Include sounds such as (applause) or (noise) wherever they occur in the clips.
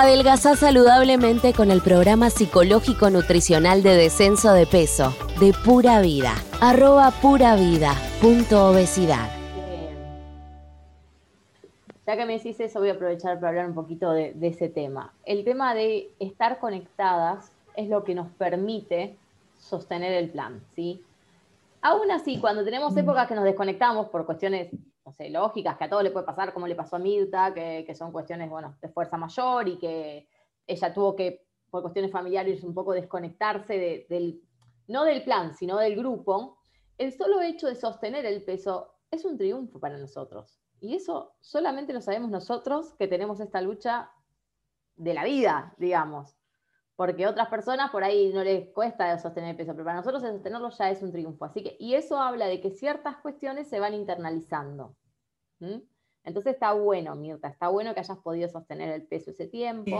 Adelgazá saludablemente con el programa psicológico nutricional de descenso de peso de Pura Vida. Arroba pura vida punto obesidad. Ya que me decís eso, voy a aprovechar para hablar un poquito de, de ese tema. El tema de estar conectadas es lo que nos permite sostener el plan, ¿sí? Aún así, cuando tenemos épocas que nos desconectamos por cuestiones, no sé, lógicas, que a todos le puede pasar, como le pasó a Mirta, que, son cuestiones, bueno, de fuerza mayor y que ella tuvo que, por cuestiones familiares, un poco desconectarse del, no del plan, sino del grupo, el solo hecho de sostener el peso es un triunfo para nosotros. Y eso solamente lo sabemos nosotros que tenemos esta lucha de la vida, digamos porque otras personas por ahí no les cuesta sostener el peso, pero para nosotros sostenerlo ya es un triunfo. Así que, y eso habla de que ciertas cuestiones se van internalizando. Entonces está bueno, Mirta, está bueno que hayas podido sostener el peso ese tiempo.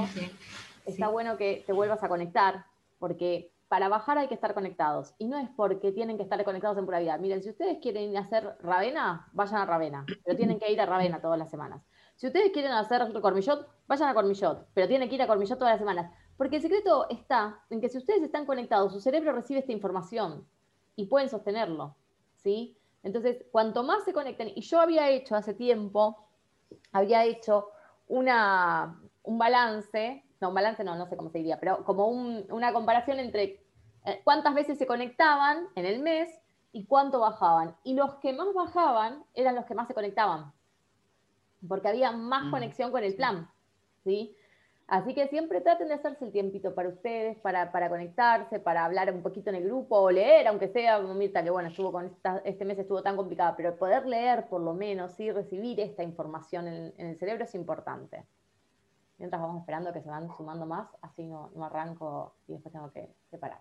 está bueno que te vuelvas a conectar, porque para bajar hay que estar conectados. Y no es porque tienen que estar conectados en pura vida. Miren, si ustedes quieren hacer Ravena, vayan a Ravena, pero tienen que ir a Ravena todas las semanas. Si ustedes quieren hacer Cormillot, vayan a Cormillot, pero tienen que ir a Cormillot todas las semanas. Porque el secreto está en que si ustedes están conectados, su cerebro recibe esta información y pueden sostenerlo, ¿sí? Entonces, cuanto más se conecten, y yo había hecho hace tiempo, había hecho una, un balance, no, un balance no, no sé cómo se diría, pero como una comparación entre eh, cuántas veces se conectaban en el mes y cuánto bajaban. Y los que más bajaban eran los que más se conectaban, porque había más mm, conexión con el plan, ¿sí? Así que siempre traten de hacerse el tiempito para ustedes, para, conectarse, para hablar un poquito en el grupo o leer, aunque sea como Mirta, que bueno, estuvo con este mes estuvo tan complicada, pero poder leer por lo menos y recibir esta información en, el cerebro es importante. Mientras vamos esperando que se van sumando más, así no, arranco y después tengo que, separar.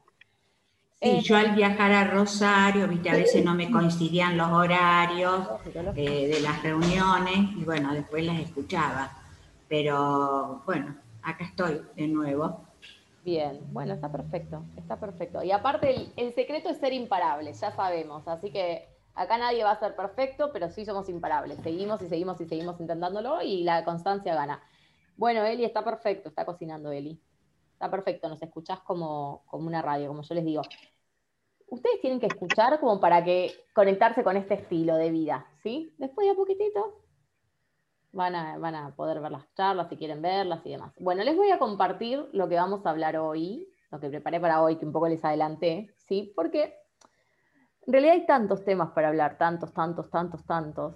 Sí, eh, yo al viajar a Rosario, viste, a (laughs) veces no me coincidían los horarios eh, de las reuniones y bueno, después las escuchaba. Pero bueno, acá estoy de nuevo. Bien, bueno, está perfecto, está perfecto. Y aparte, el, secreto es ser imparables, ya sabemos. Así que acá nadie va a ser perfecto, pero sí somos imparables. Seguimos y seguimos y seguimos intentándolo y la constancia gana. Bueno, Eli está perfecto, está cocinando Eli. Está perfecto, nos escuchás como, como una radio, como yo les digo. Ustedes tienen que escuchar como para que conectarse con este estilo de vida, ¿sí? Después de a poquitito Van a, poder ver las charlas si quieren verlas y demás. Bueno, les voy a compartir lo que vamos a hablar hoy, lo que preparé para hoy, que un poco les adelanté, ¿sí? Porque en realidad hay tantos temas para hablar, tantos, tantos, tantos, tantos.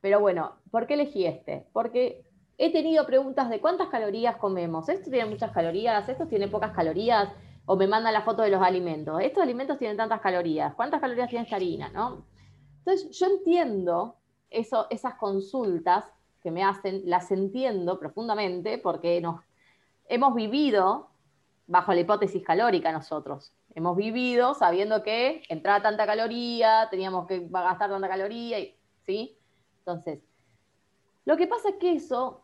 Pero bueno, ¿por qué elegí este? Porque he tenido preguntas de cuántas calorías comemos. Esto tiene muchas calorías, esto tiene pocas calorías, o me mandan la foto de los alimentos. Estos alimentos tienen tantas calorías. ¿Cuántas calorías tiene esta harina? ¿no? Entonces, yo entiendo eso, esas consultas que me hacen, las entiendo profundamente porque nos, hemos vivido bajo la hipótesis calórica nosotros. Hemos vivido sabiendo que entraba tanta caloría, teníamos que gastar tanta caloría, ¿sí? Entonces, lo que pasa es que eso,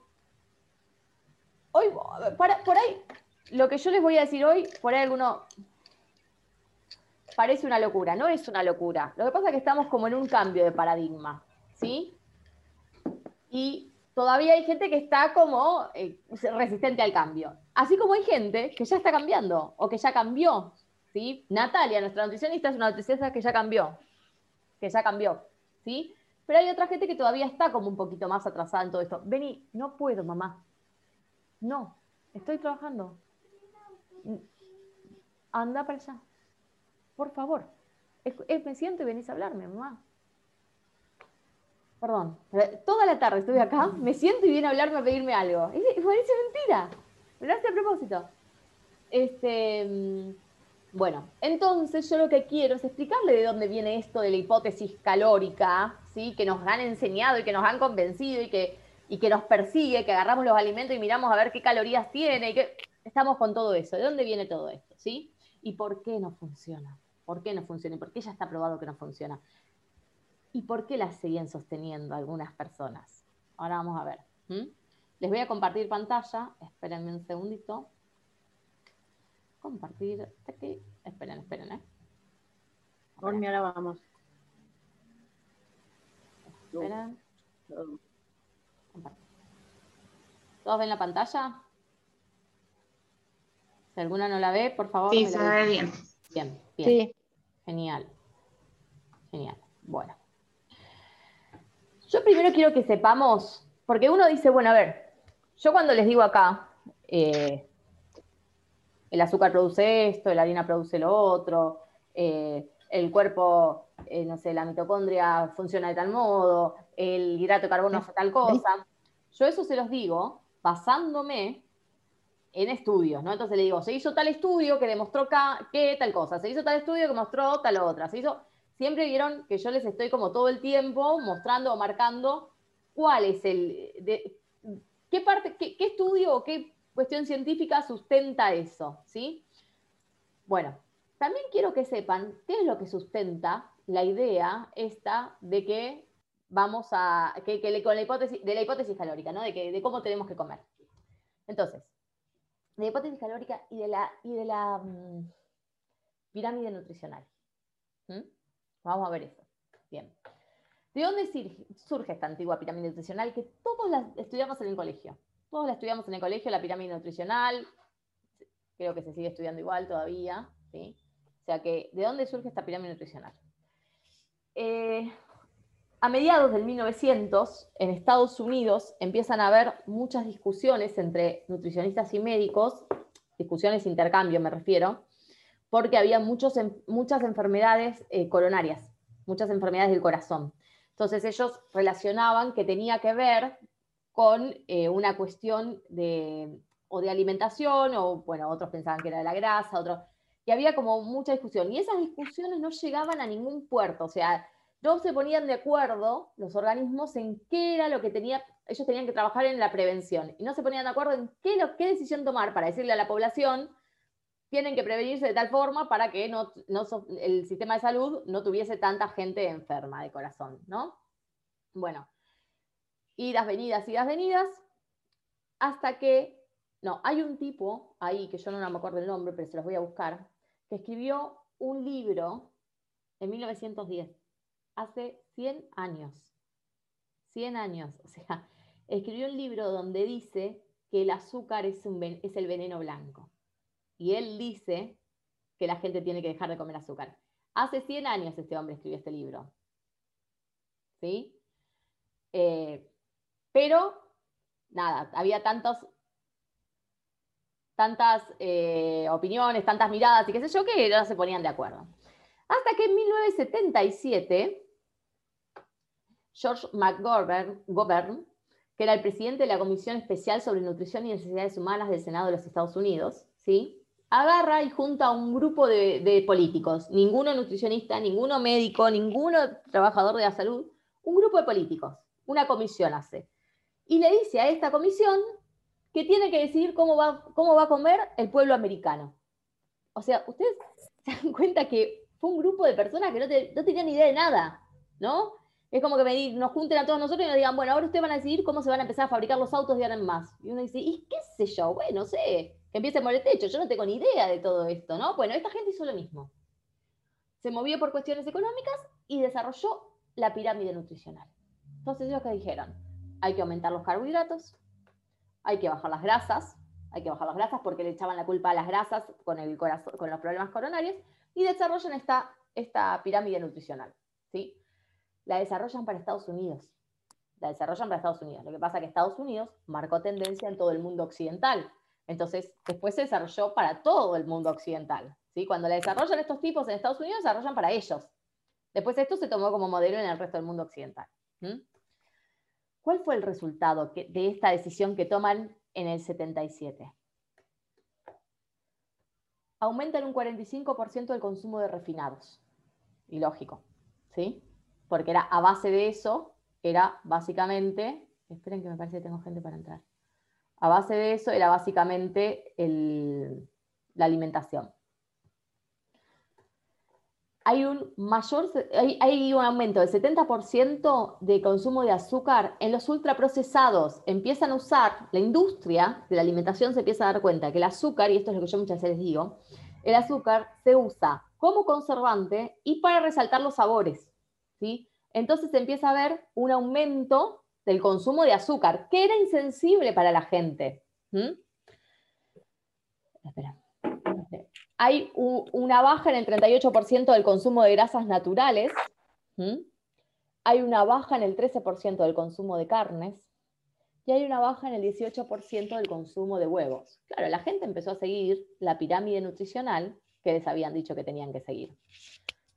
hoy, por ahí, lo que yo les voy a decir hoy, por ahí alguno parece una locura, no es una locura. Lo que pasa es que estamos como en un cambio de paradigma, ¿sí? Y todavía hay gente que está como eh, resistente al cambio. Así como hay gente que ya está cambiando o que ya cambió. ¿sí? Natalia, nuestra nutricionista, es una nutricionista que ya cambió. Que ya cambió. ¿sí? Pero hay otra gente que todavía está como un poquito más atrasada en todo esto. Vení, no puedo, mamá. No, estoy trabajando. Anda para allá. Por favor. me siento y venís a hablarme, mamá perdón, toda la tarde estuve acá, me siento y viene a hablarme a pedirme algo. Es, parece mentira, me lo hace a propósito. Este, mm, bueno, entonces yo lo que quiero es explicarle de dónde viene esto de la hipótesis calórica, ¿sí? que nos han enseñado y que nos han convencido y que, y que nos persigue, que agarramos los alimentos y miramos a ver qué calorías tiene y que estamos con todo eso. ¿De dónde viene todo esto? ¿sí? ¿Y por qué no funciona? ¿Por qué no funciona? ¿Y por qué ya está probado que no funciona? Y por qué las siguen sosteniendo algunas personas. Ahora vamos a ver. Les voy a compartir pantalla. Espérenme un segundito. Compartir. Aquí. Esperen, esperen, ¿eh? ahora vamos. Esperen. ¿Todos ven la pantalla? Si alguna no la ve, por favor. Sí, se la ve bien. Bien, bien. Sí, Genial. Genial. Bueno. Yo primero quiero que sepamos, porque uno dice, bueno, a ver, yo cuando les digo acá, eh, el azúcar produce esto, la harina produce lo otro, eh, el cuerpo, eh, no sé, la mitocondria funciona de tal modo, el hidrato de carbono hace tal cosa. Yo eso se los digo basándome en estudios, ¿no? Entonces le digo, se hizo tal estudio que demostró que tal cosa, se hizo tal estudio que mostró tal otra, se hizo... Siempre vieron que yo les estoy como todo el tiempo mostrando o marcando cuál es el... de- qué parte, qué, estudio o qué cuestión científica sustenta eso, ¿sí? Bueno, también quiero que sepan qué es lo que sustenta la idea esta de que vamos a, que, que con la hipótesis, de la hipótesis calórica, ¿no? De, que, de cómo tenemos que comer. Entonces, de la hipótesis calórica y de la, y de la mm, pirámide nutricional. Vamos a ver eso. Bien. ¿De dónde surge esta antigua pirámide nutricional que todos la estudiamos en el colegio? Todos la estudiamos en el colegio, la pirámide nutricional. Creo que se sigue estudiando igual todavía. ¿sí? O sea que, ¿de dónde surge esta pirámide nutricional? Eh, a mediados del 1900, en Estados Unidos, empiezan a haber muchas discusiones entre nutricionistas y médicos, discusiones intercambio me refiero, porque había muchos, muchas enfermedades eh, coronarias, muchas enfermedades del corazón. Entonces ellos relacionaban que tenía que ver con eh, una cuestión de, o de alimentación, o bueno, otros pensaban que era de la grasa, otros, y había como mucha discusión. Y esas discusiones no llegaban a ningún puerto, o sea, no se ponían de acuerdo los organismos en qué era lo que tenía, ellos tenían que trabajar en la prevención, y no se ponían de acuerdo en qué decisión tomar para decirle a la población, tienen que prevenirse de tal forma para que no, el sistema de salud no tuviese tanta gente enferma de corazón, ¿no? Bueno, idas, venidas, idas, venidas, hasta que, no, hay un tipo ahí, que yo no me acuerdo el nombre, pero se los voy a buscar, que escribió un libro en 1910, hace 100 años, 100 años, o sea, escribió un libro donde dice que el azúcar es el veneno blanco. Y él dice que la gente tiene que dejar de comer azúcar. Hace 100 años este hombre escribió este libro. ¿Sí? Eh, pero, nada, había tantos, tantas eh, opiniones, tantas miradas y qué sé yo, que no se ponían de acuerdo. Hasta que en 1977, George McGovern, Govern, que era el presidente de la Comisión Especial sobre Nutrición y Necesidades Humanas del Senado de los Estados Unidos, ¿sí? Agarra y junta a un grupo de, políticos, ninguno nutricionista, ninguno médico, ninguno trabajador de la salud, un grupo de políticos, una comisión hace. Y le dice a esta comisión que tiene que decidir cómo va, cómo va a comer el pueblo americano. O sea, ustedes (laughs) se dan cuenta que fue un grupo de personas que no, te- no tenían ni idea de nada, ¿no? Es como que me nos junten a todos nosotros y nos digan, bueno, ahora ustedes van a decidir cómo se van a empezar a fabricar los autos de ahora en más. Y uno dice, ¿y qué sé yo? Bueno, no sé, que empiece por el techo, yo no tengo ni idea de todo esto, ¿no? Bueno, esta gente hizo lo mismo. Se movió por cuestiones económicas y desarrolló la pirámide nutricional. Entonces ellos que dijeron, hay que aumentar los carbohidratos, hay que bajar las grasas, hay que bajar las grasas porque le echaban la culpa a las grasas con, el corazón, con los problemas coronarios, y desarrollan esta, esta pirámide nutricional. ¿sí? La desarrollan para Estados Unidos. La desarrollan para Estados Unidos. Lo que pasa es que Estados Unidos marcó tendencia en todo el mundo occidental. Entonces, después se desarrolló para todo el mundo occidental. ¿sí? Cuando la desarrollan estos tipos en Estados Unidos, desarrollan para ellos. Después esto se tomó como modelo en el resto del mundo occidental. ¿Cuál fue el resultado de esta decisión que toman en el 77? Aumentan un 45% el consumo de refinados. Y lógico, ¿sí? Porque era a base de eso, era básicamente, esperen que me parece que tengo gente para entrar. A base de eso era básicamente la alimentación. Hay un mayor, hay un aumento del 70% de consumo de azúcar en los ultraprocesados. Empiezan a usar, la industria de la alimentación se empieza a dar cuenta que el azúcar, y esto es lo que yo muchas veces digo, el azúcar se usa como conservante y para resaltar los sabores. ¿sí? Entonces se empieza a ver un aumento del consumo de azúcar, que era insensible para la gente. ¿Mm? Espera. hay una baja en el 38% del consumo de grasas naturales, hay una baja en el 13% del consumo de carnes y hay una baja en el 18% del consumo de huevos. Claro, la gente empezó a seguir la pirámide nutricional que les habían dicho que tenían que seguir.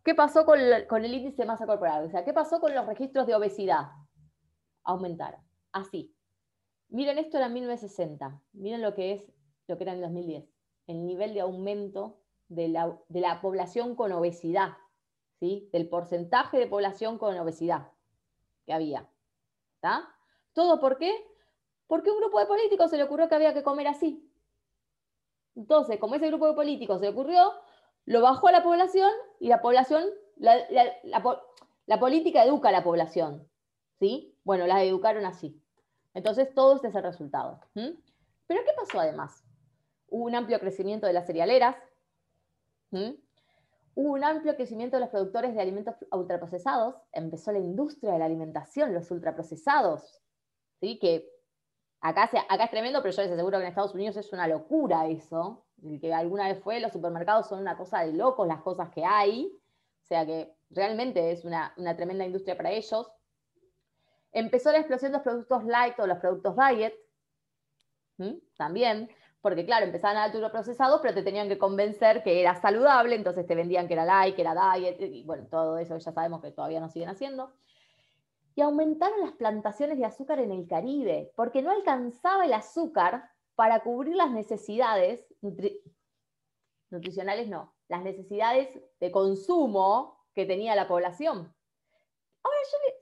¿Qué pasó con, el índice de masa corporal? O sea, ¿qué pasó con los registros de obesidad? Aumentaron. Así. Miren, esto era en 1960. Miren lo que es, lo que era en 2010. El nivel de aumento de la, población con obesidad. ¿sí? Del porcentaje de población con obesidad que había. ¿Está? ¿Todo por qué? Porque un grupo de políticos se le ocurrió que había que comer así. Entonces, como ese grupo de políticos se le ocurrió, lo bajó a la población y la población, la, política educa a la población. ¿sí? Bueno, la educaron así. Entonces, todo este es el resultado. Pero, ¿qué pasó además? Hubo un amplio crecimiento de las cerealeras, hubo un amplio crecimiento de los productores de alimentos ultraprocesados, empezó la industria de la alimentación, los ultraprocesados, ¿sí? que acá, es tremendo, pero yo les aseguro que en Estados Unidos es una locura eso, que alguna vez fue, los supermercados son una cosa de locos las cosas que hay, o sea que realmente es una, tremenda industria para ellos. Empezó la explosión de los productos light o los productos diet, también, porque claro, empezaban a alto procesados, pero te tenían que convencer que era saludable, entonces te vendían que era light, que era diet, y bueno, todo eso ya sabemos que todavía no siguen haciendo. Y aumentaron las plantaciones de azúcar en el Caribe, porque no alcanzaba el azúcar para cubrir las necesidades nutricionales, no, las necesidades de consumo que tenía la población. Ahora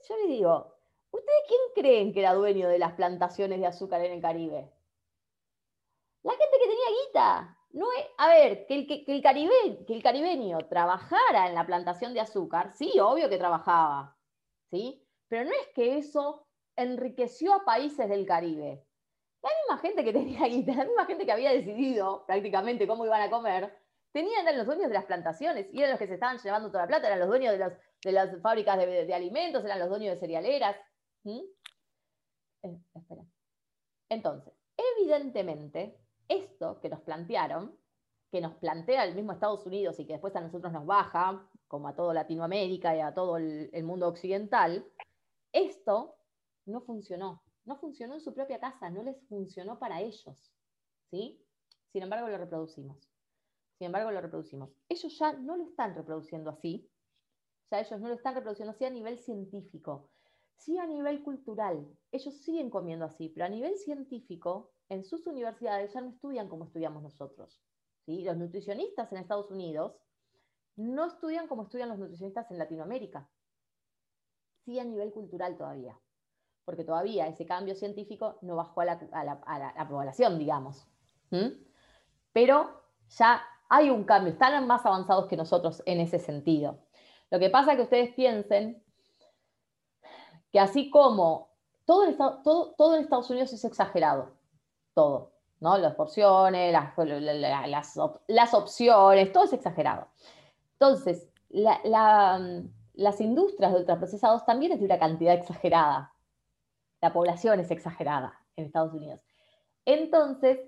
yo le, digo, ¿ustedes quién creen que era dueño de las plantaciones de azúcar en el Caribe? La gente que tenía guita. No a ver, que el, que, el caribe, que el caribeño trabajara en la plantación de azúcar, sí, obvio que trabajaba, ¿sí? Pero no es que eso enriqueció a países del Caribe. La misma gente que tenía guita, la misma gente que había decidido prácticamente cómo iban a comer, tenían, eran los dueños de las plantaciones y eran los que se estaban llevando toda la plata, eran los dueños de, de las fábricas de, alimentos, eran los dueños de cerealeras. Eh. Entonces, evidentemente, esto que nos plantearon, que nos plantea el mismo Estados Unidos y que después a nosotros nos baja, como a todo Latinoamérica y a todo el mundo occidental, esto no funcionó. No funcionó en su propia casa, no les funcionó para ellos. ¿sí? Sin embargo, lo reproducimos. Sin embargo, lo reproducimos. Ellos ya no lo están reproduciendo así. Ya ellos no lo están reproduciendo así a nivel científico. Sí a nivel cultural. Ellos siguen comiendo así, pero a nivel científico, en sus universidades ya no estudian como estudiamos nosotros. ¿sí? Los nutricionistas en Estados Unidos no estudian como estudian los nutricionistas en Latinoamérica. Sí a nivel cultural todavía porque todavía ese cambio científico no bajó a la, población, digamos. Pero ya hay un cambio, están más avanzados que nosotros en ese sentido. Lo que pasa es que ustedes piensen que así como todo en, Estados Unidos es exagerado, todo, ¿no? Las porciones, las, las, opciones, todo es exagerado. Entonces, las industrias de ultraprocesados también es de una cantidad exagerada la población es exagerada en Estados Unidos. Entonces,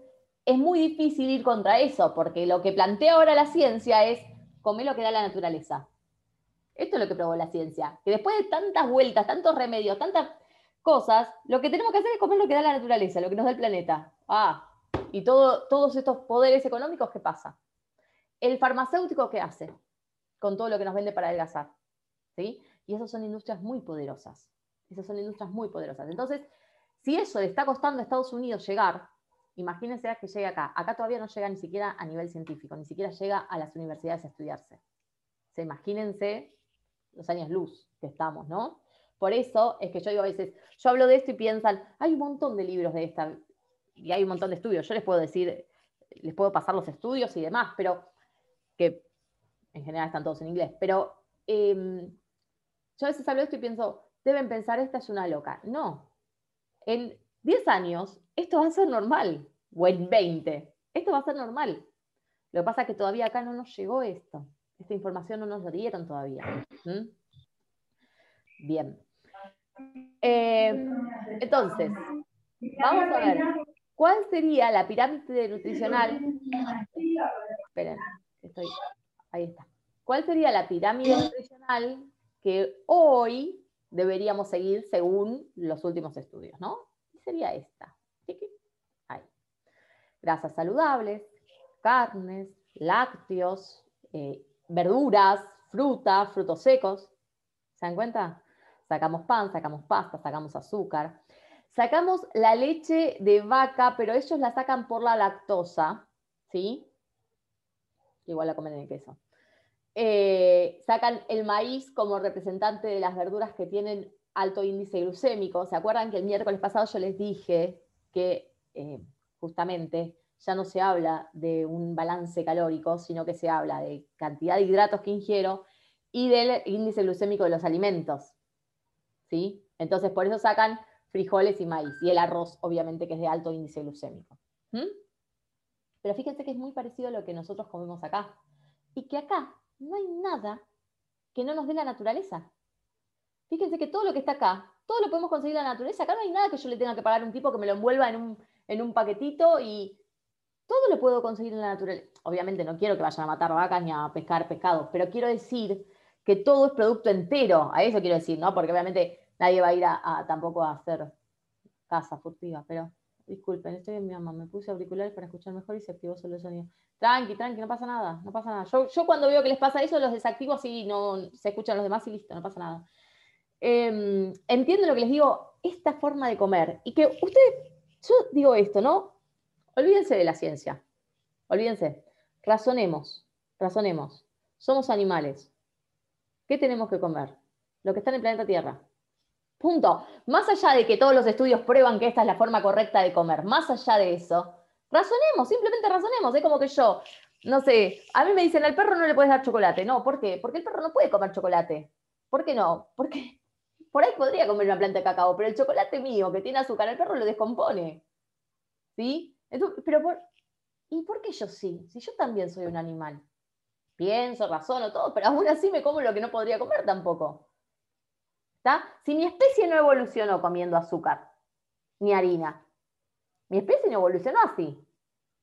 es muy difícil ir contra eso, porque lo que plantea ahora la ciencia es comer lo que da la naturaleza. Esto es lo que probó la ciencia, que después de tantas vueltas, tantos remedios, tantas cosas, lo que tenemos que hacer es comer lo que da la naturaleza, lo que nos da el planeta. Ah, y todo, todos estos poderes económicos, ¿qué pasa? El farmacéutico, ¿qué hace? Con todo lo que nos vende para adelgazar. ¿Sí? Y esas son industrias muy poderosas. Esas son industrias muy poderosas. Entonces, si eso le está costando a Estados Unidos llegar, imagínense que llegue acá. Acá todavía no llega ni siquiera a nivel científico, ni siquiera llega a las universidades a estudiarse. Se imagínense los años luz que estamos, ¿no? Por eso es que yo digo a veces, yo hablo de esto y piensan, hay un montón de libros de esta, y hay un montón de estudios. Yo les puedo decir, les puedo pasar los estudios y demás, pero que en general están todos en inglés. Pero em, yo a veces hablo de esto y pienso, deben pensar, esta es una loca. No. En 10 años, esto va a ser normal. O en 20. Esto va a ser normal. Lo que pasa es que todavía acá no nos llegó esto. Esta información no nos lo dieron todavía. Bien. Eh, entonces, vamos a ver. ¿Cuál sería la pirámide nutricional? Esperen, Estoy, ahí está. ¿Cuál sería la pirámide nutricional que hoy deberíamos seguir según los últimos estudios, ¿no? sería esta. Ahí. Grasas saludables, carnes, lácteos, eh, verduras, frutas, frutos secos. ¿Se dan cuenta? Sacamos pan, sacamos pasta, sacamos azúcar. Sacamos la leche de vaca, pero ellos la sacan por la lactosa, ¿sí? Igual la comen en el queso. Eh, sacan el maíz como representante de las verduras que tienen alto índice glucémico. ¿Se acuerdan que el miércoles pasado yo les dije que eh, justamente ya no se habla de un balance calórico, sino que se habla de cantidad de hidratos que ingiero y del índice glucémico de los alimentos. ¿Sí? Entonces, por eso sacan frijoles y maíz, y el arroz, obviamente, que es de alto índice glucémico. Pero fíjense que es muy parecido a lo que nosotros comemos acá, y que acá no hay nada que no nos dé la naturaleza. Fíjense que todo lo que está acá, todo lo podemos conseguir en la naturaleza. Acá no hay nada que yo le tenga que pagar a un tipo que me lo envuelva en un, en un paquetito y todo lo puedo conseguir en la naturaleza. Obviamente no quiero que vayan a matar vacas ni a pescar pescados, pero quiero decir que todo es producto entero. A eso quiero decir, ¿no? Porque obviamente nadie va a ir tampoco a hacer casa furtiva, pero disculpen, estoy en mi mamá, me puse auriculares para escuchar mejor y se activó solo el sonido. Tranqui, tranqui, no pasa nada, no pasa nada. Yo, cuando veo que les pasa eso, los desactivo así no se escuchan los demás y listo, no pasa nada. Eh, entiendo lo que les digo, esta forma de comer. Y que ustedes, yo digo esto, ¿no? Olvídense de la ciencia. Olvídense. Razonemos, razonemos. Somos animales. ¿Qué tenemos que comer? Lo que está en el planeta Tierra. Punto. Más allá de que todos los estudios prueban que esta es la forma correcta de comer, más allá de eso, razonemos, simplemente razonemos. Es como que yo, no sé, a mí me dicen al perro no le puedes dar chocolate. No, ¿por qué? Porque el perro no puede comer chocolate. ¿Por qué no? Porque por ahí podría comer una planta de cacao, pero el chocolate mío que tiene azúcar, el perro lo descompone. ¿Sí? Pero ¿Y por qué yo sí? Si yo también soy un animal. Pienso, razono, todo, pero aún así me como lo que no podría comer tampoco. ¿Está? Si mi especie no evolucionó comiendo azúcar, ni harina, mi especie no evolucionó así.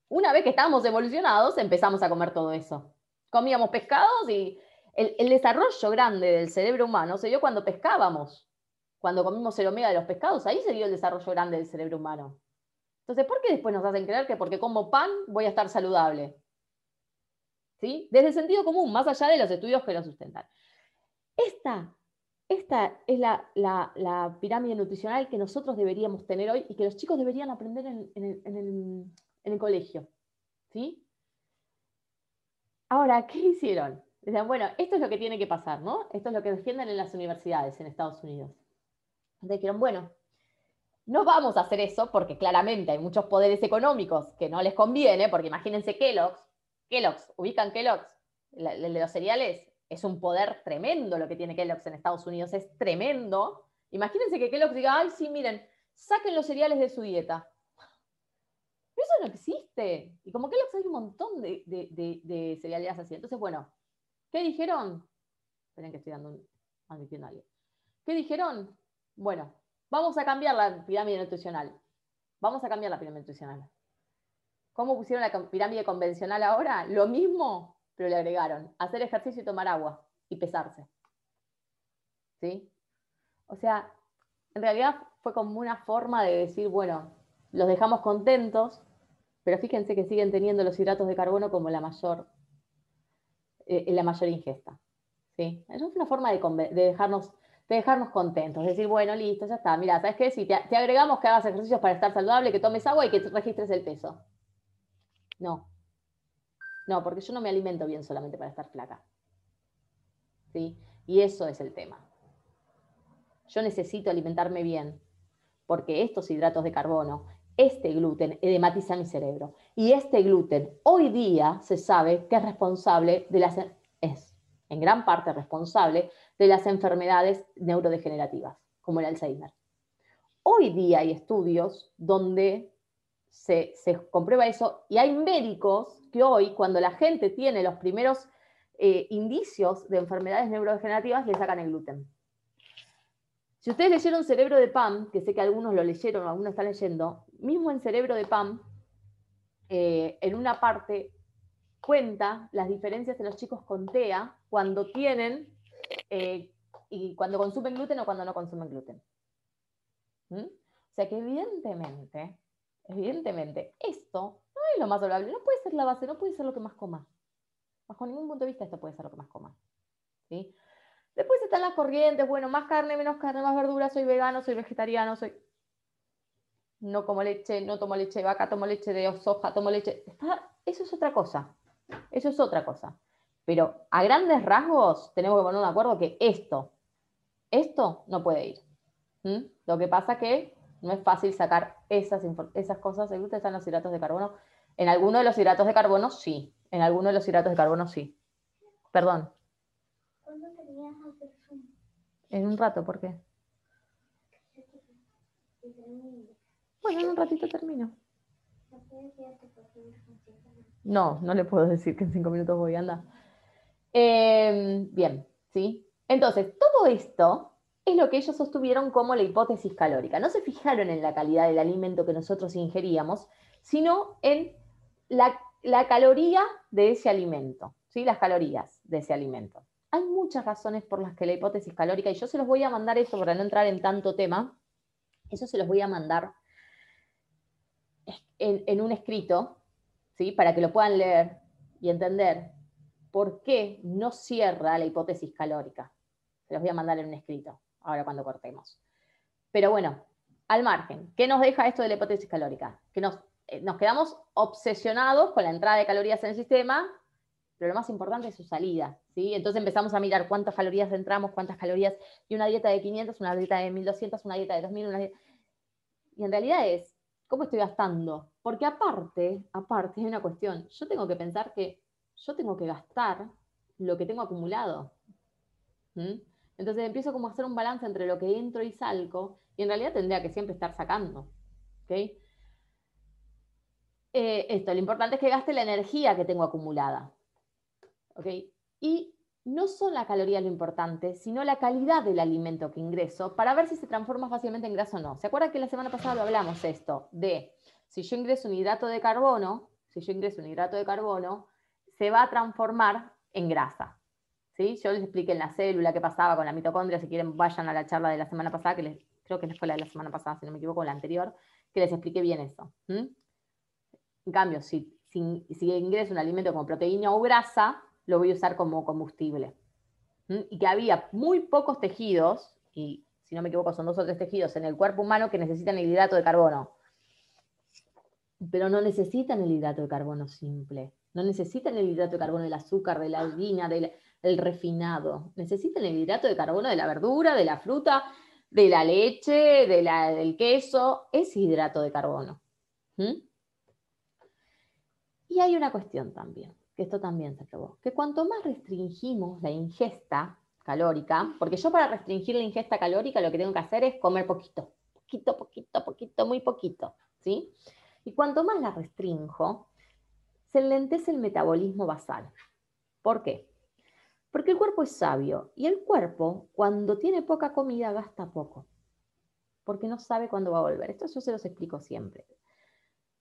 Una vez que estábamos evolucionados, empezamos a comer todo eso. Comíamos pescados y el, desarrollo grande del cerebro humano se dio cuando pescábamos, cuando comimos el omega de los pescados, ahí se dio el desarrollo grande del cerebro humano. Entonces, ¿por qué después nos hacen creer que porque como pan voy a estar saludable? ¿Sí? Desde el sentido común, más allá de los estudios que lo sustentan. Esta, esta es la, pirámide nutricional que nosotros deberíamos tener hoy y que los chicos deberían aprender en, el, en el colegio. ¿Sí? Ahora, ¿qué hicieron? Decían, bueno, esto es lo que tiene que pasar, ¿no? Esto es lo que defienden en las universidades en Estados Unidos. Dijeron, bueno, no vamos a hacer eso porque claramente hay muchos poderes económicos que no les conviene, porque imagínense Kellogg's, Kellogg's, ubican Kellogg's, el de los cereales, es un poder tremendo lo que tiene Kellogg's en Estados Unidos, es tremendo. Imagínense que Kellogg's diga, ay, sí, miren, saquen los cereales de su dieta. eso no existe. Y como Kellogg's hay un montón de, de cereales así. Entonces, bueno, ¿Qué dijeron? Esperen que estoy dando un, admitiendo a alguien. ¿Qué dijeron? Bueno, vamos a cambiar la pirámide nutricional. Vamos a cambiar la pirámide nutricional. ¿Cómo pusieron la pirámide convencional ahora? Lo mismo, pero le agregaron hacer ejercicio y tomar agua y pesarse. ¿Sí? O sea, en realidad fue como una forma de decir, bueno, los dejamos contentos, pero fíjense que siguen teniendo los hidratos de carbono como la mayor eh, la mayor ingesta. ¿sí? Es una forma de, dejarnos, de dejarnos contentos, decir, bueno, listo, ya está. Mira, ¿sabes qué? Si te, agregamos que hagas ejercicios para estar saludable, que tomes agua y que registres el peso. No. No, porque yo no me alimento bien solamente para estar flaca. ¿Sí? Y eso es el tema. Yo necesito alimentarme bien, porque estos hidratos de carbono, este gluten edematiza mi cerebro. Y este gluten hoy día se sabe que es responsable de las, en gran parte responsable de las enfermedades neurodegenerativas, como el Alzheimer. Hoy día hay estudios donde se, comprueba eso y hay médicos que hoy, cuando la gente tiene los primeros eh, indicios de enfermedades neurodegenerativas, le sacan el gluten. Si ustedes leyeron Cerebro de Pam, que sé que algunos lo leyeron algunos están leyendo, mismo en Cerebro de Pam, eh, en una parte cuenta las diferencias de los chicos con TEA cuando tienen eh, y cuando consumen gluten o cuando no consumen gluten. ¿Mm? O sea que evidentemente, evidentemente, esto no es lo más saludable, no puede ser la base, no puede ser lo que más coma. Bajo ningún punto de vista esto puede ser lo que más coma. ¿sí? Después están las corrientes, bueno, más carne, menos carne, más verdura, soy vegano, soy vegetariano, soy... No como leche, no tomo leche de vaca, tomo leche de soja, tomo leche... Eso es otra cosa. Eso es otra cosa. Pero a grandes rasgos tenemos que poner un acuerdo que esto, esto no puede ir. Lo que pasa que no es fácil sacar esas, esas cosas. ¿Ustedes están los hidratos de carbono? En alguno de los hidratos de carbono, sí. En alguno de los hidratos de carbono, sí. Perdón. ¿Cuándo tenías Zoom? En un rato, ¿por qué? Bueno, en un ratito termino. No, no le puedo decir que en cinco minutos voy, a andar. Em, bien, ¿sí? Entonces, todo esto es lo que ellos sostuvieron como la hipótesis calórica. No se fijaron en la calidad del alimento que nosotros ingeríamos, sino en la, caloría de ese alimento, ¿sí? Las calorías de ese alimento. Hay muchas razones por las que la hipótesis calórica, y yo se los voy a mandar eso para no entrar en tanto tema, eso se los voy a mandar en, en un escrito, ¿sí? Para que lo puedan leer y entender por qué no cierra la hipótesis calórica. Se los voy a mandar en un escrito, ahora cuando cortemos. Pero bueno, al margen, ¿qué nos deja esto de la hipótesis calórica? Que nos, eh, nos quedamos obsesionados con la entrada de calorías en el sistema, pero lo más importante es su salida. ¿sí? Entonces empezamos a mirar cuántas calorías entramos, cuántas calorías, y una dieta de 500, una dieta de 1200, una dieta de 2000, una dieta... Y en realidad es, ¿cómo estoy gastando? Porque aparte, aparte, hay una cuestión, yo tengo que pensar que yo tengo que gastar lo que tengo acumulado. Entonces empiezo como a hacer un balance entre lo que entro y salgo, y en realidad tendría que siempre estar sacando. Eh, esto, lo importante es que gaste la energía que tengo acumulada. Y no son las calorías lo importante, sino la calidad del alimento que ingreso para ver si se transforma fácilmente en grasa o no. ¿Se acuerdan que la semana pasada lo hablamos esto? De si yo ingreso un hidrato de carbono, si yo ingreso un hidrato de carbono, se va a transformar en grasa. ¿sí? Yo les expliqué en la célula qué pasaba con la mitocondria, si quieren vayan a la charla de la semana pasada, que les, creo que fue la de la semana pasada, si no me equivoco, la anterior, que les expliqué bien eso. En cambio, si, si, ingreso un alimento como proteína o grasa, lo voy a usar como combustible. Y que había muy pocos tejidos, y si no me equivoco son dos o tres tejidos en el cuerpo humano que necesitan el hidrato de carbono. Pero no necesitan el hidrato de carbono simple. No necesitan el hidrato de carbono del azúcar, de la harina, del, refinado. Necesitan el hidrato de carbono de la verdura, de la fruta, de la leche, del queso. Es hidrato de carbono. Y hay una cuestión también, que esto también se probó, que cuanto más restringimos la ingesta calórica, porque yo para restringir la ingesta calórica lo que tengo que hacer es comer poquito, poquito, poquito, poquito, muy poquito, ¿sí? Y cuanto más la restringo, se enlentece el metabolismo basal. ¿Por qué? Porque el cuerpo es sabio y el cuerpo cuando tiene poca comida gasta poco, porque no sabe cuándo va a volver. Esto yo se los explico siempre.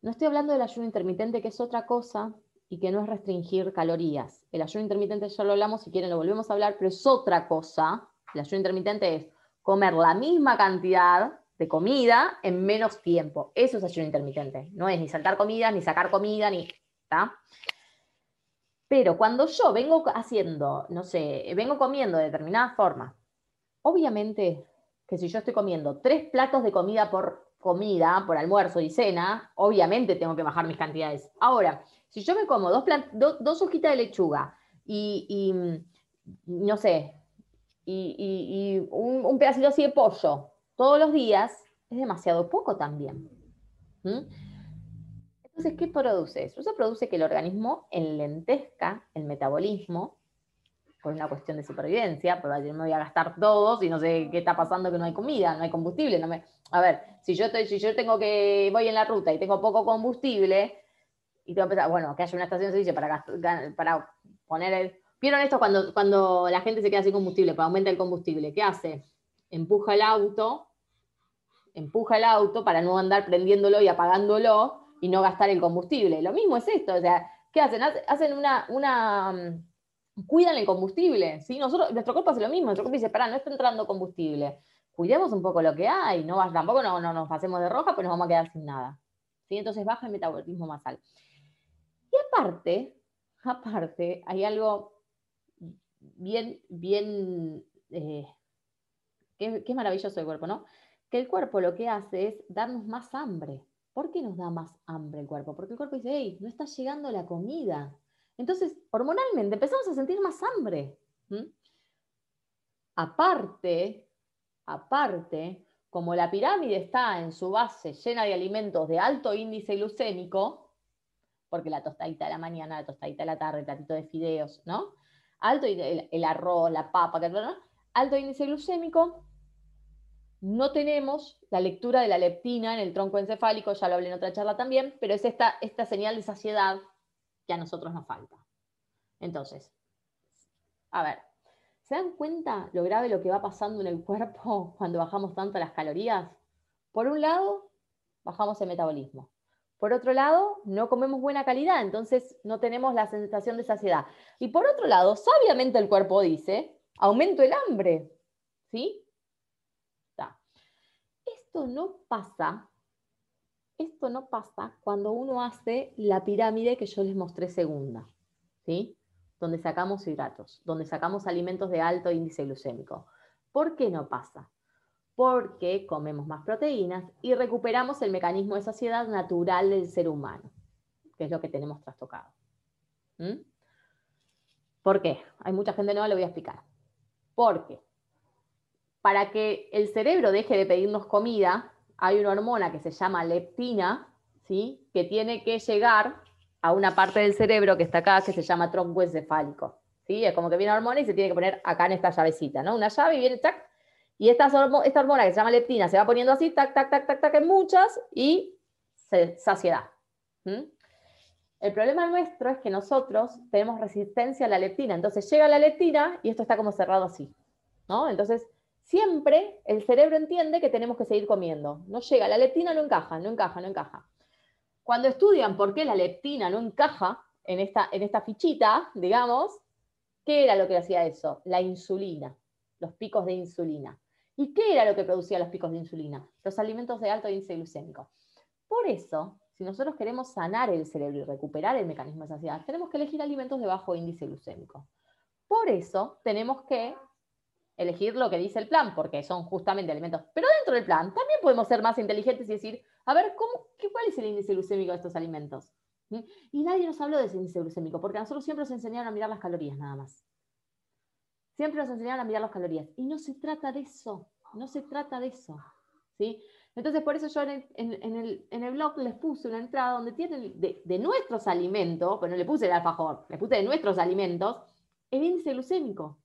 No estoy hablando del ayuno intermitente, que es otra cosa y que no es restringir calorías. El ayuno intermitente ya lo hablamos, si quieren lo volvemos a hablar, pero es otra cosa. El ayuno intermitente es comer la misma cantidad de comida en menos tiempo. Eso es ayuno intermitente. No es ni saltar comida, ni sacar comida, ni pero cuando yo vengo haciendo, no sé, vengo comiendo de determinada forma, obviamente que si yo estoy comiendo tres platos de comida por comida, por almuerzo y cena, obviamente tengo que bajar mis cantidades. Ahora, si yo me como dos, dos hojitas de lechuga y, no sé, y, un, pedacito así de pollo todos los días, es demasiado poco también. Entonces, ¿qué produce eso? Eso produce que el organismo enlentezca el metabolismo por una cuestión de supervivencia, porque me voy a gastar todos y no sé qué está pasando que no hay comida, no hay combustible. No me... A ver, si yo, estoy, si yo tengo que, voy en la ruta y tengo poco combustible, y tengo que pensar, bueno, que haya una estación de servicio para, para poner el... ¿Vieron esto cuando, cuando la gente se queda sin combustible, para aumentar el combustible? ¿Qué hace? Empuja el auto, empuja el auto para no andar prendiéndolo y apagándolo, y no gastar el combustible. Lo mismo es esto, o sea, ¿qué hacen? Hacen una, una cuidan el combustible, ¿sí? Nosotros, nuestro cuerpo hace lo mismo, nuestro cuerpo dice, pará, no está entrando combustible, cuidemos un poco lo que hay, no, tampoco no, no nos pasemos de roja, pues nos vamos a quedar sin nada, ¿sí? Entonces baja el metabolismo basal. Y aparte, aparte, hay algo bien, bien, eh, qué, maravilloso el cuerpo, ¿no? Que el cuerpo lo que hace es darnos más hambre. ¿Por qué nos da más hambre el cuerpo? Porque el cuerpo dice, hey, no está llegando la comida. Entonces, hormonalmente empezamos a sentir más hambre. Aparte, aparte, como la pirámide está en su base llena de alimentos de alto índice glucémico, porque la tostadita de la mañana, la tostadita de la tarde, el platito de fideos, ¿no? Alto el, arroz, la papa, alto índice glucémico, no tenemos la lectura de la leptina en el tronco encefálico, ya lo hablé en otra charla también, pero es esta, esta señal de saciedad que a nosotros nos falta. Entonces, a ver, ¿se dan cuenta lo grave lo que va pasando en el cuerpo (laughs) cuando bajamos tanto las calorías? Por un lado, bajamos el metabolismo. Por otro lado, no comemos buena calidad, entonces no tenemos la sensación de saciedad. Y por otro lado, sabiamente el cuerpo dice, aumento el hambre. ¿Sí? Esto no pasa, esto no pasa cuando uno hace la pirámide que yo les mostré segunda, ¿sí? Donde sacamos hidratos, donde sacamos alimentos de alto índice glucémico. ¿Por qué no pasa? porque comemos más proteínas y recuperamos el mecanismo de saciedad natural del ser humano, que es lo que tenemos trastocado. ¿Mm? ¿Por qué? Hay mucha gente nueva, lo voy a explicar. Porque para que el cerebro deje de pedirnos comida, hay una hormona que se llama leptina, ¿sí? que tiene que llegar a una parte del cerebro que está acá, que se llama tronco encefálico. ¿sí? Es como que viene la hormona y se tiene que poner acá en esta llavecita, ¿no? Una llave y viene, ¡tac! Y esta, esta hormona que se llama leptina se va poniendo así, tac, tac, tac, tac, tac, en muchas y saciedad. El problema nuestro es que nosotros tenemos resistencia a la leptina. Entonces llega la leptina y esto está como cerrado así. ¿no? Entonces, siempre el cerebro entiende que tenemos que seguir comiendo. No llega, la leptina no encaja, no encaja, no encaja. Cuando estudian por qué la leptina no encaja en esta, en esta fichita, digamos, ¿qué era lo que hacía eso? La insulina, los picos de insulina. ¿Y qué era lo que producía los picos de insulina? Los alimentos de alto índice glucémico. Por eso, si nosotros queremos sanar el cerebro y recuperar el mecanismo de saciedad, tenemos que elegir alimentos de bajo índice glucémico. Por eso tenemos que elegir lo que dice el plan, porque son justamente alimentos. Pero dentro del plan también podemos ser más inteligentes y decir, a ver, ¿cómo, qué, ¿cuál es el índice glucémico de estos alimentos? ¿Mm? Y nadie nos habló de ese índice glucémico, porque a nosotros siempre nos enseñaron a mirar las calorías nada más. Siempre nos enseñaron a mirar las calorías. Y no se trata de eso. No se trata de eso. ¿sí? Entonces, por eso yo en el, blog les puse una entrada donde tienen de, nuestros alimentos, pero no le puse el alfajor, le puse de nuestros alimentos, el índice glucémico.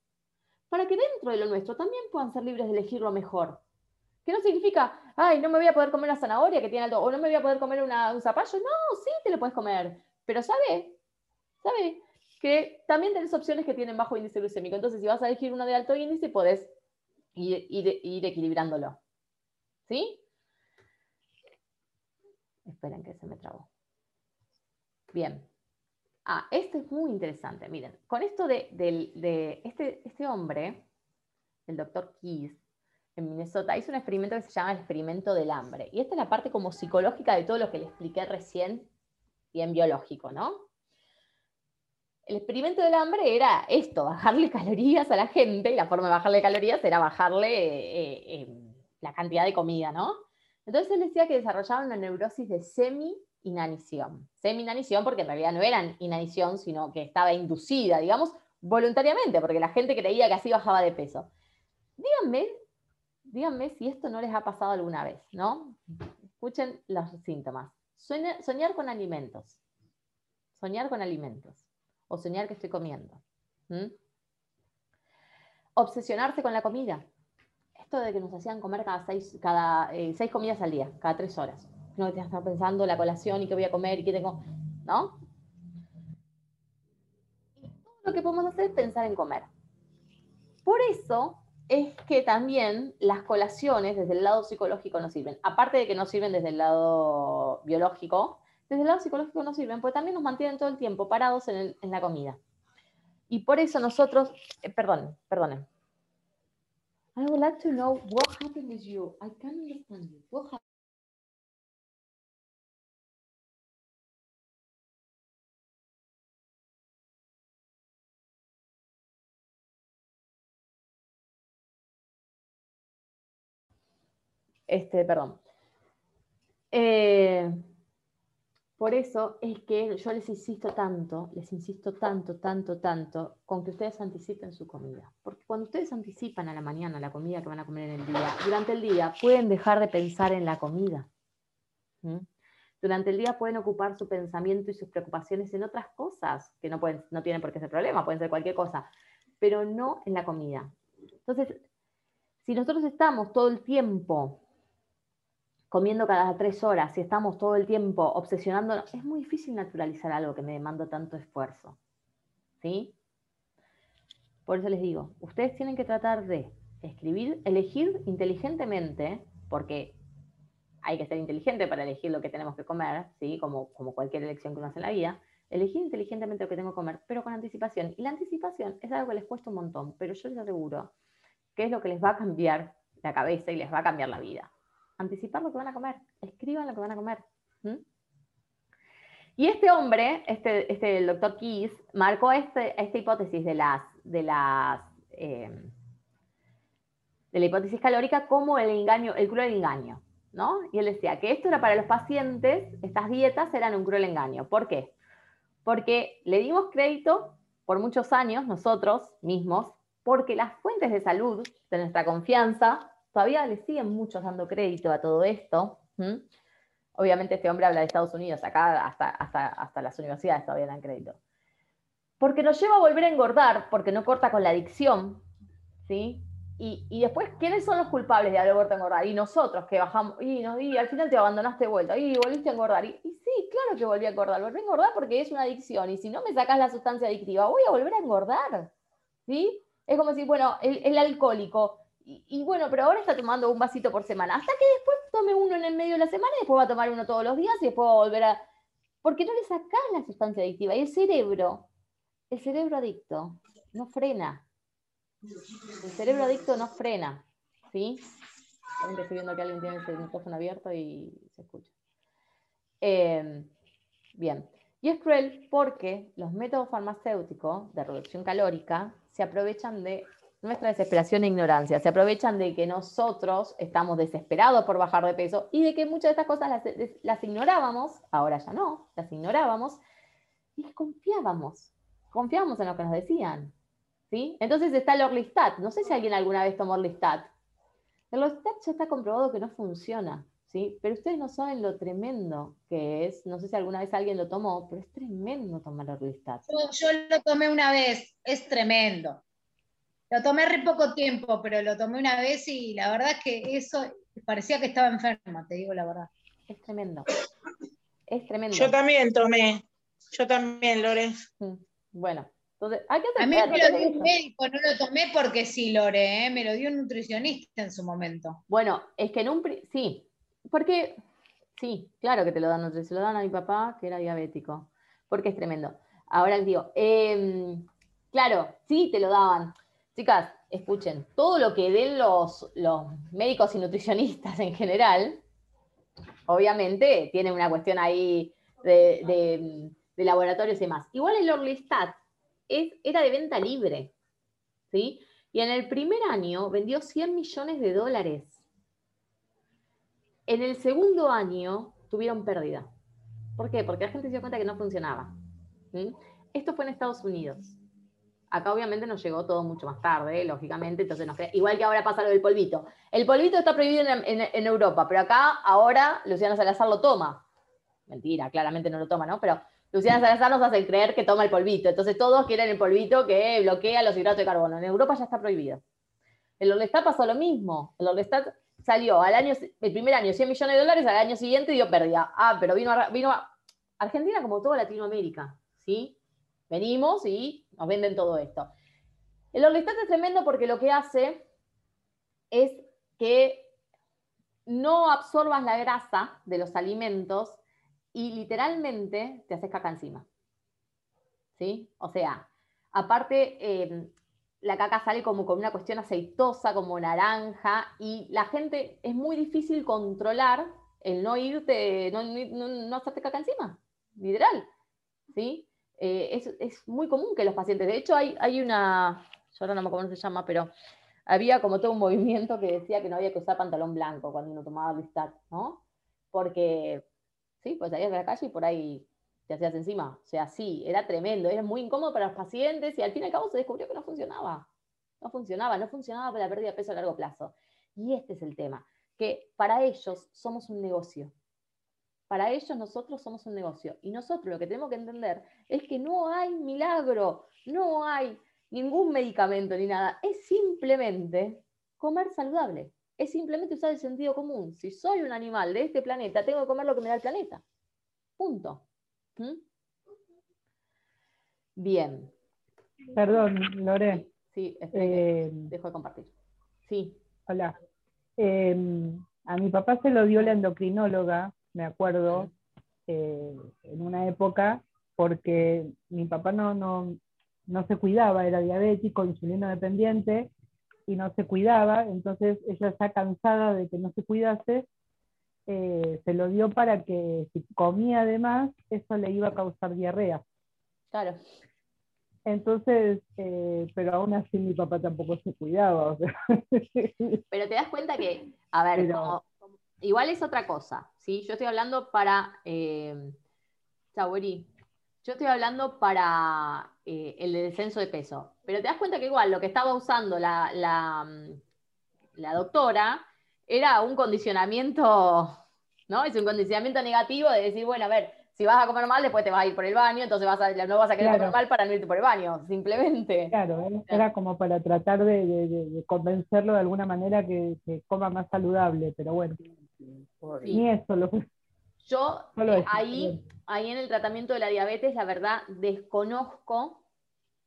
Para que dentro de lo nuestro también puedan ser libres de elegir lo mejor. Que no significa, ay, no me voy a poder comer una zanahoria que tiene alto, o no me voy a poder comer un zapallo. No, sí te lo puedes comer. Pero sabe, sabe que también tenés opciones que tienen bajo índice glucémico. Entonces, si vas a elegir uno de alto índice, podés ir, equilibrándolo. ¿Sí? Esperen que se me trabó. Bien. Ah, esto es muy interesante. Miren, con esto de, este, este, hombre, el doctor Keys, en Minnesota, hizo un experimento que se llama el experimento del hambre. Y esta es la parte como psicológica de todo lo que le expliqué recién, y en biológico, ¿no? el experimento del hambre era esto, bajarle (laughs) calorías a la gente, y la forma de bajarle calorías era bajarle eh, eh, la cantidad de comida, ¿no? Entonces él decía que desarrollaban una neurosis de semi-inanición. Semi-inanición porque en realidad no eran inanición, sino que estaba inducida, digamos, voluntariamente, porque la gente creía que así bajaba de peso. Díganme, díganme si esto no les ha pasado alguna vez, ¿no? Escuchen los síntomas. soñar con alimentos. Soñar con alimentos o soñar que estoy comiendo. Obsesionarse con la comida. Esto de que nos hacían comer cada seis, cada, eh, seis comidas al día, cada tres horas. No te estar pensando la colación y qué voy a comer y qué tengo. ¿No? Todo lo que podemos hacer es pensar en comer. Por eso es que también las colaciones desde el lado psicológico no sirven. Aparte de que no sirven desde el lado biológico, desde el lado psicológico no sirven, porque también nos mantienen todo el tiempo parados en, en la comida. Y por eso nosotros, eh, perdón, perdonen. I would like to know what happened with you. I can't understand you. What happened? Este, perdón. Eh, por eso es que yo les insisto tanto, les insisto tanto, tanto, tanto, con que ustedes anticipen su comida. Porque cuando ustedes anticipan a la mañana la comida que van a comer en el día, durante el día pueden dejar de pensar en la comida. Durante el día pueden ocupar su pensamiento y sus preocupaciones en otras cosas, que no, pueden, no tienen por qué ser problema, pueden ser cualquier cosa, pero no en la comida. Entonces, si nosotros estamos todo el tiempo comiendo cada tres horas, si estamos todo el tiempo obsesionándonos, es muy difícil naturalizar algo que me demanda tanto esfuerzo. ¿Sí? Por eso les digo, ustedes tienen que tratar de escribir, elegir inteligentemente, porque hay que ser inteligente para elegir lo que tenemos que comer, ¿sí? como, como cualquier elección que uno hace en la vida, elegir inteligentemente lo que tengo que comer, pero con anticipación. Y la anticipación es algo que les cuesta un montón, pero yo les aseguro que es lo que les va a cambiar la cabeza y les va a cambiar la vida anticipar lo que van a comer, escriban lo que van a comer. Y este hombre, este, este, el doctor Keys, marcó este, esta hipótesis de las, de las em, de la hipótesis calórica como el engaño, el cruel engaño, ¿no? Y él decía que esto era para los pacientes, estas dietas eran un cruel engaño. ¿Por qué? Porque le dimos crédito por muchos años, nosotros mismos, porque las fuentes de salud de nuestra confianza todavía le siguen muchos dando crédito a todo esto. Obviamente este hombre habla de Estados Unidos, acá hasta, hasta, las universidades todavía dan crédito. Porque nos lleva a volver a engordar, porque no corta con la adicción, ¿sí? Y, después, ¿quiénes son los culpables de haber vuelto a engordar? Y nosotros, que bajamos, y, al final te abandonaste de vuelta, y volviste a engordar. Y, sí, claro que volví a engordar, volví a engordar porque es una adicción, y si no me sacas la sustancia adictiva, voy a volver a engordar, ¿sí? Es como si, bueno, el alcohólico, y, bueno, pero ahora está tomando un vasito por semana. Hasta que después tome uno en el medio de la semana y después va a tomar uno todos los días y después va a volver a... Porque no le sacás la sustancia adictiva. Y el cerebro, el cerebro adicto, no frena. El cerebro adicto no frena. ¿Sí? Estoy viendo que alguien tiene el micrófono abierto y se escucha. Em, bien. Y es cruel porque los métodos farmacéuticos de reducción calórica se aprovechan de nuestra desesperación e ignorancia. Se aprovechan de que nosotros estamos desesperados por bajar de peso y de que muchas de estas cosas las, ignorábamos, ahora ya no, las ignorábamos y confiábamos. Confiábamos en lo que nos decían. ¿sí? Entonces está el Orlistat. No sé si alguien alguna vez tomó Orlistat. El Orlistat ya está comprobado que no funciona. ¿sí? Pero ustedes no saben lo tremendo que es. No sé si alguna vez alguien lo tomó, pero es tremendo tomar Orlistat. yo lo tomé una vez. Es tremendo. Lo tomé re poco tiempo, pero lo tomé una vez y la verdad es que eso parecía que estaba enferma, te digo la verdad. Es tremendo. Es tremendo. Yo también tomé. Yo también, Lore. Mm, bueno, entonces hay que A mí me lo dio un médico, no lo tomé porque sí, Lore, ¿eh? me lo dio un nutricionista en su momento. Bueno, es que en un. Sí, porque. Sí, claro que te lo dan, se lo dan a mi papá, que era diabético, porque es tremendo. Ahora les digo, em, claro, sí te lo daban, Chicas, escuchen, todo lo que den los, médicos y nutricionistas en general, obviamente tiene una cuestión ahí de, laboratorios y demás. Igual el Orlistat es, era de venta libre, ¿sí? Y en el primer año vendió 100 millones de dólares. En el segundo año tuvieron pérdida. ¿Por qué? Porque la gente se dio cuenta que no funcionaba. Esto fue en Estados Unidos. Acá obviamente nos llegó todo mucho más tarde, lógicamente, entonces nos igual que ahora pasa lo del polvito. El polvito está prohibido en, Europa, pero acá ahora Luciana Salazar lo toma. Mentira, claramente no lo toma, ¿no? Pero Luciana Salazar nos hace creer que toma el polvito. Entonces todos quieren el polvito que bloquea los hidratos de carbono. En Europa ya está prohibido. El Orlestat pasó lo mismo. El Orlestat salió al año, el primer año 100 millones de dólares, al año siguiente dio pérdida. Ah, pero vino, vino a Argentina como toda Latinoamérica, ¿sí? Venimos y nos venden todo esto. El Orlistat es tremendo porque lo que hace es que no absorbas la grasa de los alimentos y literalmente te haces caca encima. ¿Sí? O sea, aparte, eh, la caca sale como con una cuestión aceitosa, como naranja, y la gente es muy difícil controlar el no irte, no, no, no hacerte caca encima, literal. ¿Sí? Eh, es, es, muy común que los pacientes, de hecho hay, hay una, yo ahora no me acuerdo cómo se llama, pero había como todo un (laughs) movimiento que decía que no había que usar pantalón blanco cuando uno tomaba Listat, ¿no? Porque, sí, pues salías de la calle y por ahí te hacías encima. O sea, sí, era tremendo, era muy incómodo para los pacientes y al fin y al cabo se descubrió que no funcionaba. No funcionaba, no funcionaba para la pérdida de peso a largo plazo. Y este es el tema, que para ellos somos un negocio. Para ellos nosotros somos un negocio. Y nosotros lo que tenemos que entender es que no hay milagro, no hay ningún medicamento ni nada. Es simplemente comer saludable. Es simplemente usar el sentido común. Si soy un animal de este planeta, tengo que comer lo que me da el planeta. Punto. ¿Mm? Bien. Perdón, Lore. Sí, eh, dejo de compartir. Sí. Hola. Eh, a mi papá se lo dio la endocrinóloga, me acuerdo, eh, en una época, porque mi papá no, no, no se cuidaba, era diabético, insulino dependiente, y no se cuidaba, entonces ella está cansada de que no se cuidase, eh, se lo dio para que si comía además, eso le iba a causar diarrea. Claro. Entonces, eh, pero aún así mi papá tampoco se cuidaba. Pero te das cuenta que, a ver, igual es otra cosa, ¿sí? Yo estoy hablando para, eh, yo estoy hablando para eh, el descenso de peso. Pero te das cuenta que igual lo que estaba usando la, la, la doctora era un condicionamiento, (laughs) ¿no? Es un condicionamiento negativo de decir, bueno, a ver, si vas a comer mal, después te vas a ir por el baño, entonces vas a, no vas a querer comer mal para no irte por el baño, simplemente. Claro, era como para tratar de, convencerlo de alguna manera que, coma más saludable, pero bueno, ni eso lo Yo ahí, ahí en el tratamiento de la diabetes, la verdad, desconozco,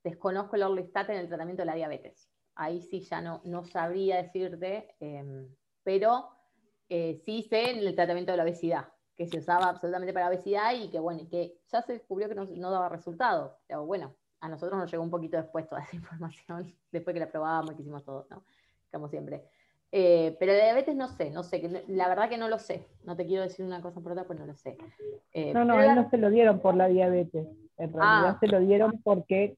desconozco el Orlistat en el tratamiento de la diabetes. Ahí sí ya no, no sabría decirte, em, pero eh, sí sé en el tratamiento de la obesidad, que se usaba absolutamente para obesidad y que bueno, que ya se descubrió que no, daba resultado. Pero bueno, a nosotros nos llegó un poquito después toda esa (laughs) información, después que la probábamos y que hicimos todo, ¿no? Como siempre. Eh, pero de diabetes no sé, no sé, la verdad que no lo sé. No te quiero decir una cosa por otra, pues no lo sé. Eh, no, no, él no se lo dieron por la diabetes. En realidad ah. se lo dieron porque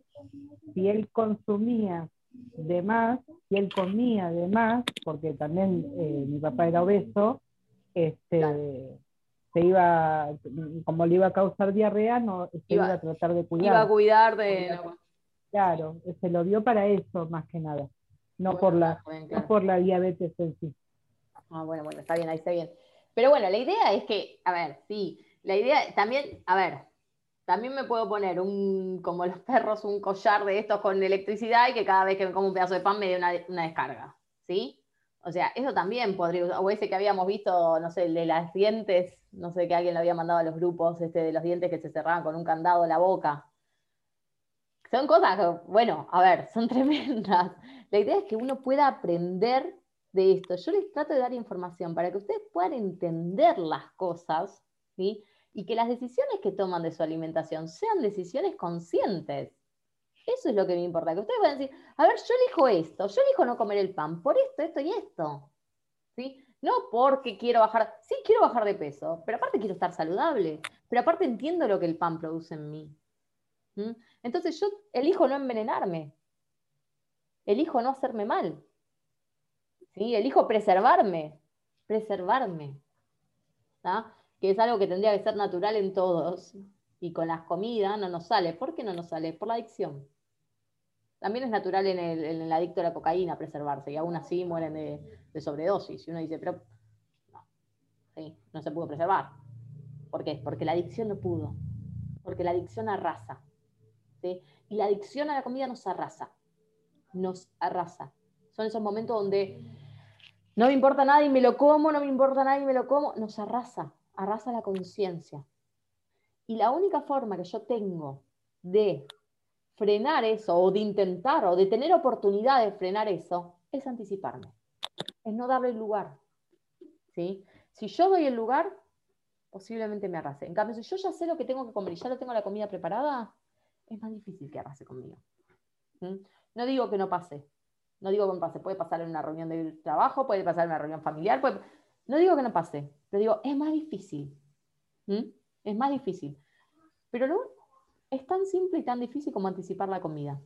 si él consumía de más, si él comía de más, porque también eh, mi papá era obeso, este, se iba, como le iba a causar diarrea, no se iba, a tratar de cuidar. Iba a cuidar de. Claro, se lo dio para eso más que nada no, por, la, por la diabetes en sí. Ah, bueno, bueno, está bien, ahí está bien. Pero bueno, la idea es que, a ver, sí, la idea también, a ver, también me puedo poner un, como los perros, un collar de estos con electricidad y que cada vez que me como un pedazo de pan me dé una, una descarga, ¿sí? O sea, eso también podría, o ese que habíamos visto, no sé, el de las dientes, no sé, que alguien lo había mandado a los grupos, este de los dientes que se cerraban con un candado la boca. Son cosas que, bueno, a ver, son (laughs) tremendas. La idea es que uno pueda aprender de esto. Yo les trato de dar información para que ustedes puedan entender las cosas ¿sí? y que las decisiones que toman de su alimentación sean decisiones conscientes. Eso es lo que me importa, que ustedes puedan decir, a ver, yo elijo esto, yo elijo no comer el pan, por esto, esto y esto. ¿Sí? No porque quiero bajar, sí quiero bajar de peso, pero aparte quiero estar saludable, pero aparte entiendo lo que el pan produce en mí. Entonces yo elijo no envenenarme, elijo no hacerme mal, ¿sí? elijo preservarme, preservarme, que es algo que tendría que ser natural en todos, y con las comidas no nos sale. ¿Por qué no nos sale? Por la adicción. También es natural en el, adicto a la cocaína preservarse, y aún así mueren de, sobredosis. Y uno dice, pero no, no se pudo preservar. ¿Por qué? Porque la adicción no pudo, porque la adicción arrasa. Y la adicción a la comida nos arrasa nos arrasa. Son esos momentos donde no me importa nada y me lo como, no me importa nada y me lo como, nos arrasa, arrasa la conciencia. Y la única forma que yo tengo de frenar eso, o de intentar, o de tener oportunidad de frenar eso, es anticiparme, es no darle el lugar. ¿sí? Si yo doy el lugar, posiblemente me arrase. En cambio, si yo ya sé lo que tengo que comer y ya lo tengo la comida preparada, es más difícil que arrase conmigo. No digo que no pase, no digo que no pase, puede pasar en una reunión de trabajo, puede pasar en una reunión familiar, no digo que no pase, pero digo, es más difícil. ¿Mm? Es más difícil. Pero no es tan simple y tan difícil como anticipar la comida.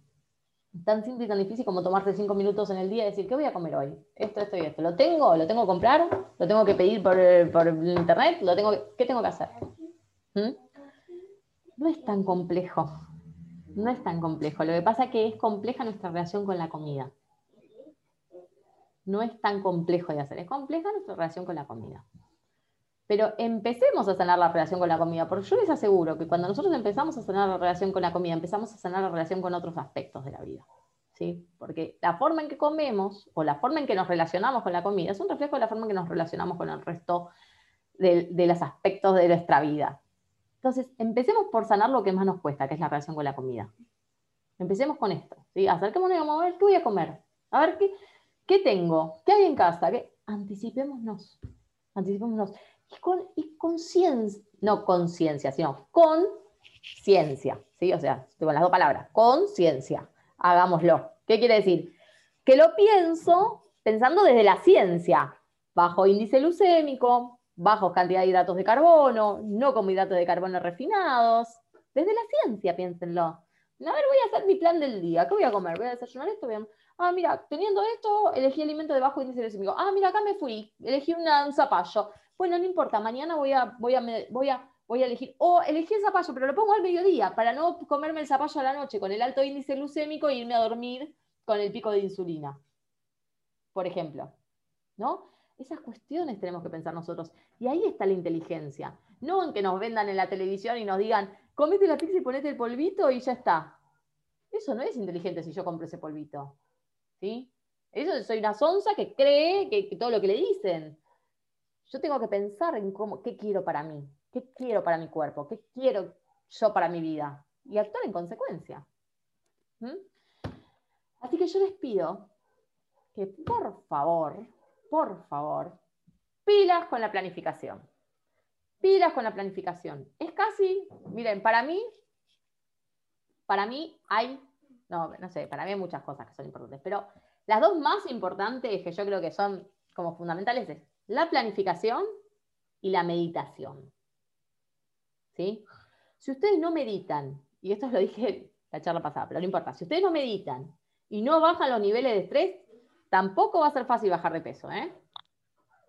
Tan simple y tan difícil como tomarse cinco minutos en el día y decir, ¿qué voy a comer hoy? Esto, esto y esto. ¿Lo tengo? ¿Lo tengo que comprar? ¿Lo tengo que pedir por, internet? ¿Lo tengo ¿Qué tengo que hacer? ¿Mm? No es tan complejo. No es tan complejo. Lo que pasa es que es compleja nuestra relación con la comida. No es tan complejo de hacer. Es compleja nuestra relación con la comida. Pero empecemos a sanar la relación con la comida, porque yo les aseguro que cuando nosotros empezamos a sanar la relación con la comida, empezamos a sanar la relación con otros aspectos de la vida. ¿sí? Porque la forma en que comemos o la forma en que nos relacionamos con la comida es un reflejo de la forma en que nos relacionamos con el resto de, los aspectos de nuestra vida. Entonces, empecemos por sanar lo que más nos cuesta, que es la relación con la comida. Empecemos con esto. ¿sí? Acerquémonos y vamos a ver qué voy a comer. A ver qué, qué tengo, qué hay en casa. ¿Qué? Anticipémonos. Anticipémonos y con, ciencia, no conciencia, sino con ciencia, ¿sí? O sea, con las dos palabras, conciencia, hagámoslo. ¿Qué quiere decir? Que lo pienso pensando desde la ciencia, bajo índice glucémico, bajo cantidad de hidratos de carbono, no como hidratos de carbono refinados, desde la ciencia, piénsenlo. A ver, voy a hacer mi plan del día. ¿Qué voy a comer? ¿Voy a desayunar esto? Ah, mira, teniendo esto, elegí alimento de bajo índice glucémico. Ah, mira, acá me fui, elegí un zapallo bueno, no importa, mañana voy a, voy a, voy a, voy a elegir, o elegí el zapallo, pero lo pongo al mediodía para no comerme el zapallo a la noche con el alto índice glucémico e irme a dormir con el pico de insulina, por ejemplo. ¿No? Esas cuestiones tenemos que pensar nosotros. Y ahí está la inteligencia. No en que nos vendan en la televisión y nos digan, comete la pizza y ponete el polvito y ya está. Eso no es inteligente si yo compro ese polvito. ¿Sí? Eso soy una sonza que cree que todo lo que le dicen yo tengo que pensar en cómo, qué quiero para mí, qué quiero para mi cuerpo, qué quiero yo para mi vida y actuar en consecuencia. ¿Mm? Así que yo les pido que por favor, por favor, pilas con la planificación. Pilas con la planificación. Es casi, miren, para mí, para mí hay, no, no sé, para mí hay muchas cosas que son importantes, pero las dos más importantes que yo creo que son como fundamentales es la planificación y la meditación. ¿Sí? Si ustedes no meditan, y esto lo dije la charla pasada, pero no importa, si ustedes no meditan y no bajan los niveles de estrés, tampoco va a ser fácil bajar de peso, ¿eh?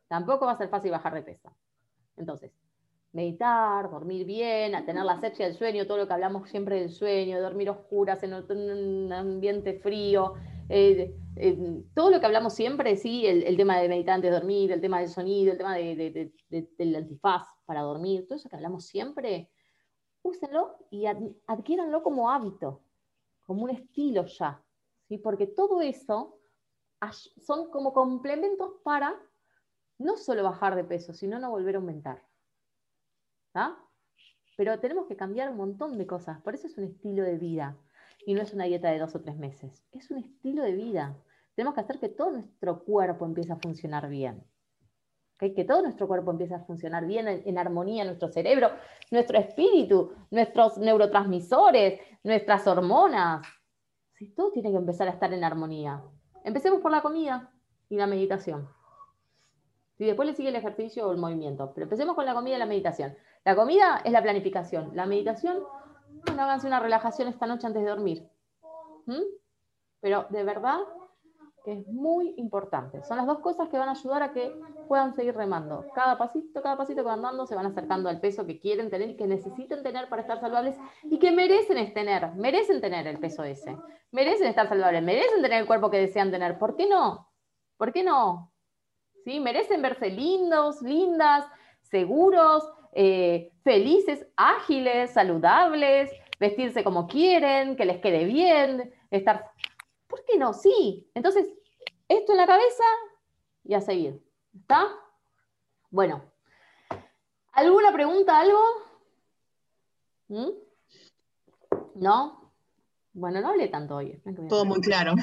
Tampoco va a ser fácil bajar de peso. Entonces, meditar, dormir bien, tener la asepsia del sueño, todo lo que hablamos siempre del sueño, dormir oscuras en un ambiente frío, eh, eh, todo lo que hablamos siempre, sí, el, tema de meditar antes de dormir, el tema del sonido, el tema del antifaz para dormir, todo eso que hablamos siempre, úsenlo y adquiéranlo como hábito, como un estilo ya, ¿sí? porque todo eso son como complementos para no solo bajar de peso, sino no volver a aumentar. Pero tenemos que cambiar un montón de cosas, por eso es un estilo de vida y no es una dieta de dos o tres meses, es un estilo de vida. Tenemos que hacer que todo nuestro cuerpo empiece a funcionar bien. Que todo nuestro cuerpo empiece a funcionar bien en, armonía, nuestro cerebro, nuestro espíritu, nuestros neurotransmisores, nuestras hormonas. Si todo tiene que empezar a estar en armonía. Empecemos por la comida y la meditación. Y después le sigue el ejercicio o el movimiento. Pero empecemos con la comida y la meditación. La comida es la planificación. La meditación háganse una relajación esta noche antes de dormir. ¿Mm? Pero de verdad que es muy importante. Son las dos cosas que van a ayudar a que puedan seguir remando. Cada pasito, cada pasito que van dando se van acercando al peso que quieren tener que necesiten tener para estar saludables y que merecen tener, merecen tener el peso ese, merecen estar saludables, merecen tener el cuerpo que desean tener. ¿Por qué no? ¿Por qué no? ¿Sí? Merecen verse lindos, lindas, seguros, eh, felices, ágiles, saludables, vestirse como quieren, que les quede bien, estar... ¿Por qué no? Sí. Entonces, esto en la cabeza y a seguir. ¿Está? Bueno. ¿Alguna pregunta, algo? ¿Mm? ¿No? Bueno, no hablé tanto hoy. Todo muy claro.